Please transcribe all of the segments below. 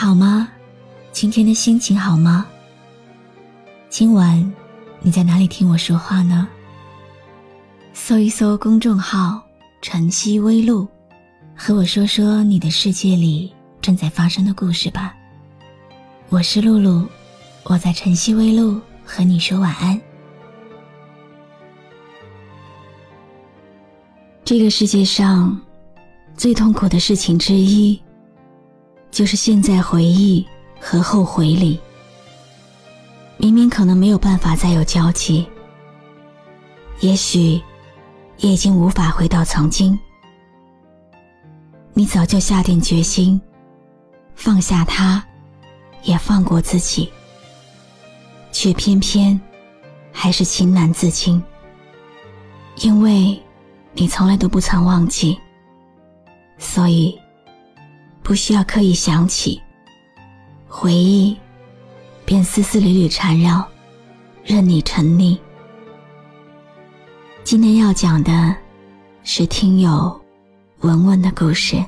好吗？今天的心情好吗？今晚你在哪里听我说话呢？搜一搜公众号“晨曦微露”，和我说说你的世界里正在发生的故事吧。我是露露，我在晨曦微露和你说晚安。这个世界上最痛苦的事情之一。就是现在回忆和后悔里，明明可能没有办法再有交集，也许也已经无法回到曾经。你早就下定决心，放下他，也放过自己，却偏偏还是情难自禁，因为你从来都不曾忘记，所以。不需要刻意想起，回忆便丝丝缕缕缠绕，任你沉溺。今天要讲的是听友文文的故事。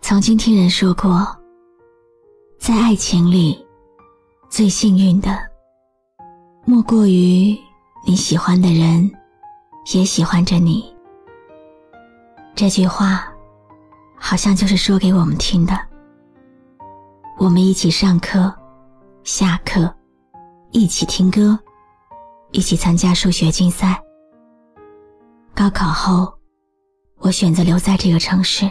曾经听人说过，在爱情里，最幸运的，莫过于你喜欢的人，也喜欢着你。这句话，好像就是说给我们听的。我们一起上课，下课，一起听歌，一起参加数学竞赛。高考后，我选择留在这个城市。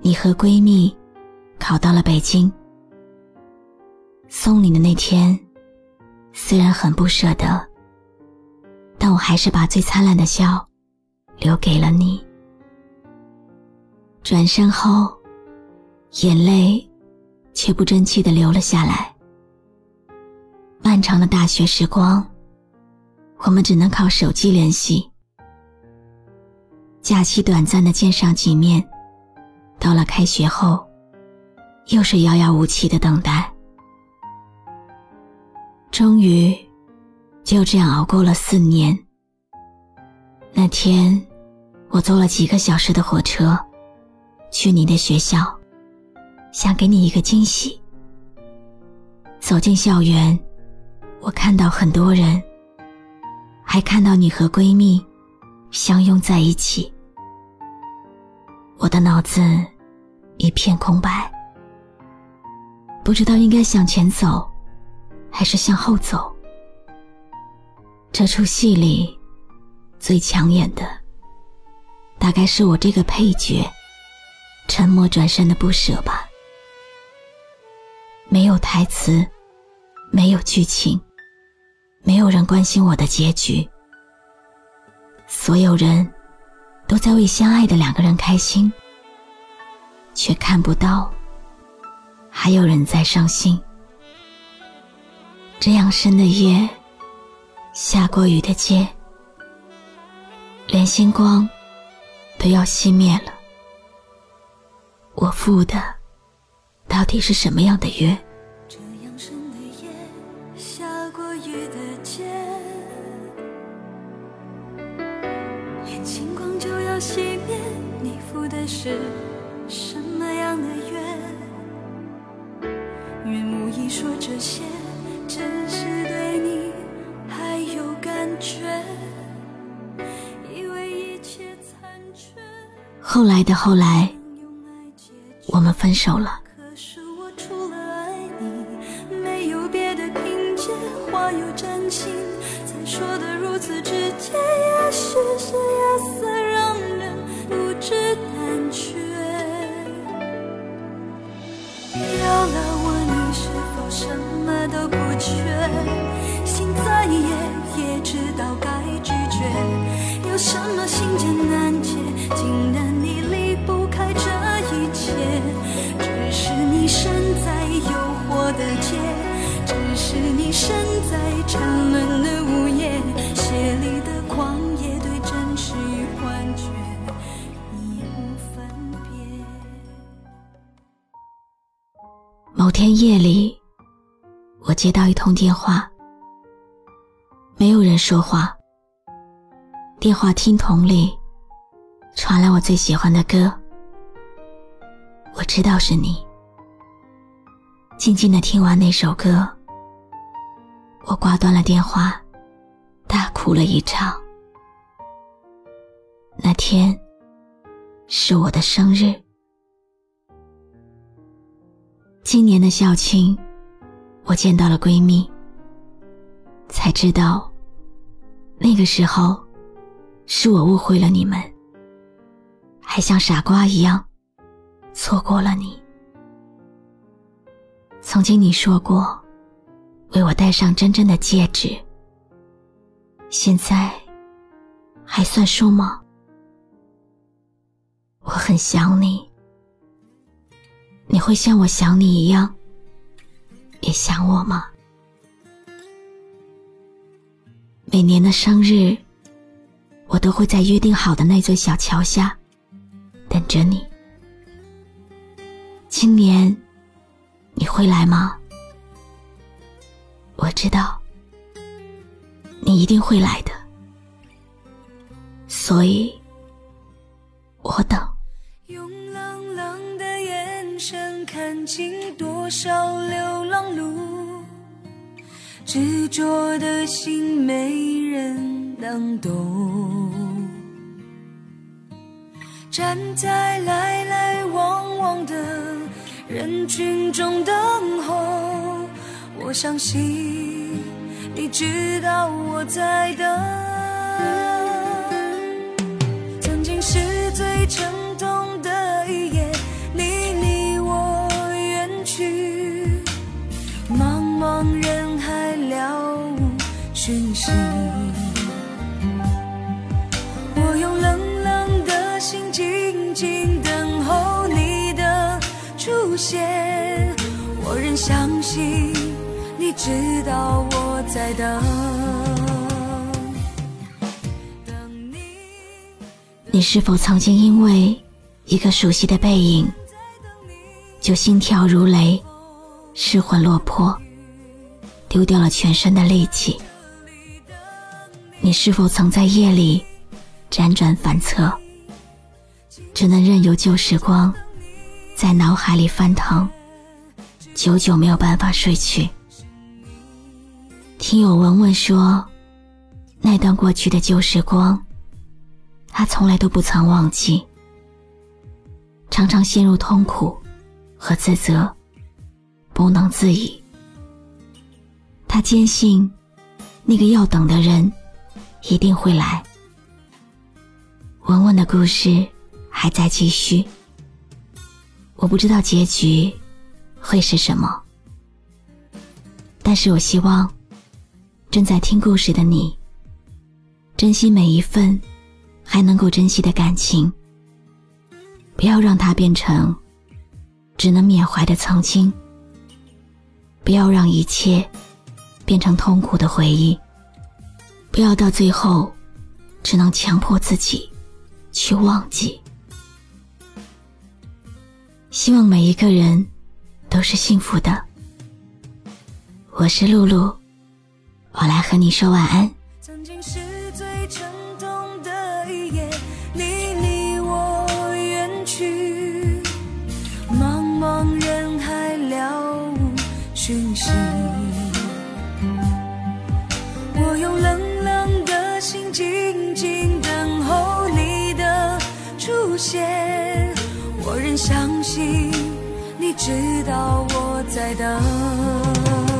你和闺蜜考到了北京，送你的那天，虽然很不舍得，但我还是把最灿烂的笑留给了你。转身后，眼泪却不争气的流了下来。漫长的大学时光，我们只能靠手机联系。假期短暂的见上几面。到了开学后，又是遥遥无期的等待。终于，就这样熬过了四年。那天，我坐了几个小时的火车，去你的学校，想给你一个惊喜。走进校园，我看到很多人，还看到你和闺蜜相拥在一起。我的脑子一片空白，不知道应该向前走，还是向后走。这出戏里最抢眼的，大概是我这个配角沉默转身的不舍吧。没有台词，没有剧情，没有人关心我的结局，所有人。都在为相爱的两个人开心，却看不到还有人在伤心。这样深的夜，下过雨的街，连星光都要熄灭了。我赴的到底是什么样的约这样深的夜下过雨的街连轻光就要熄灭你赴的是什么样的约？愿无意说这些只是对你还有感觉？以为一切残缺。后来的后来分手了。可是我除了爱你，没有别的凭借，话又真心，才说的如此直接，也许是夜色让人不知胆怯。要了我，你是否什么都不缺？心再野也知道该拒绝，有什么心结难？沉沦的午夜，血里的狂野对真实与幻觉已无分别。某天夜里，我接到一通电话，没有人说话。电话听筒里传来我最喜欢的歌，我知道是你。静静的听完那首歌，我挂断了电话，大哭了一场。那天是我的生日。今年的校庆，我见到了闺蜜，才知道那个时候是我误会了你们，还像傻瓜一样错过了你。曾经你说过为我戴上真正的戒指，现在还算数吗？我很想你。你会像我想你一样，也想我吗？每年的生日，我都会在约定好的那座小桥下等着你。今年你会来吗？我知道你一定会来的，所以我等。用冷冷的眼神看尽多少流浪路，执着的心没人能懂。站在来来往往的人群中等候，我相信你知道我在等。知道我在等。你。你是否曾经因为一个熟悉的背影，就心跳如雷、失魂落魄，丢掉了全身的力气？你是否曾在夜里辗转反侧，只能任由旧时光在脑海里翻腾，久久没有办法睡去？听友文文说，那段过去的旧时光。他从来都不曾忘记，常常陷入痛苦和自责，不能自已。他坚信，那个要等的人一定会来。文文的故事还在继续，我不知道结局会是什么，但是我希望正在听故事的你，珍惜每一份。还能够珍惜的感情，不要让它变成只能缅怀的曾经。不要让一切变成痛苦的回忆，不要到最后只能强迫自己去忘记。希望每一个人都是幸福的。我是露露，我来和你说晚安。曾经是最沉痛的一夜，你离我远去，茫茫人海了无讯息。我用冷冷的心静静等候你的出现，我仍相信你知道我在等。等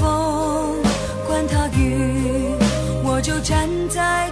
风，管它雨，我就站在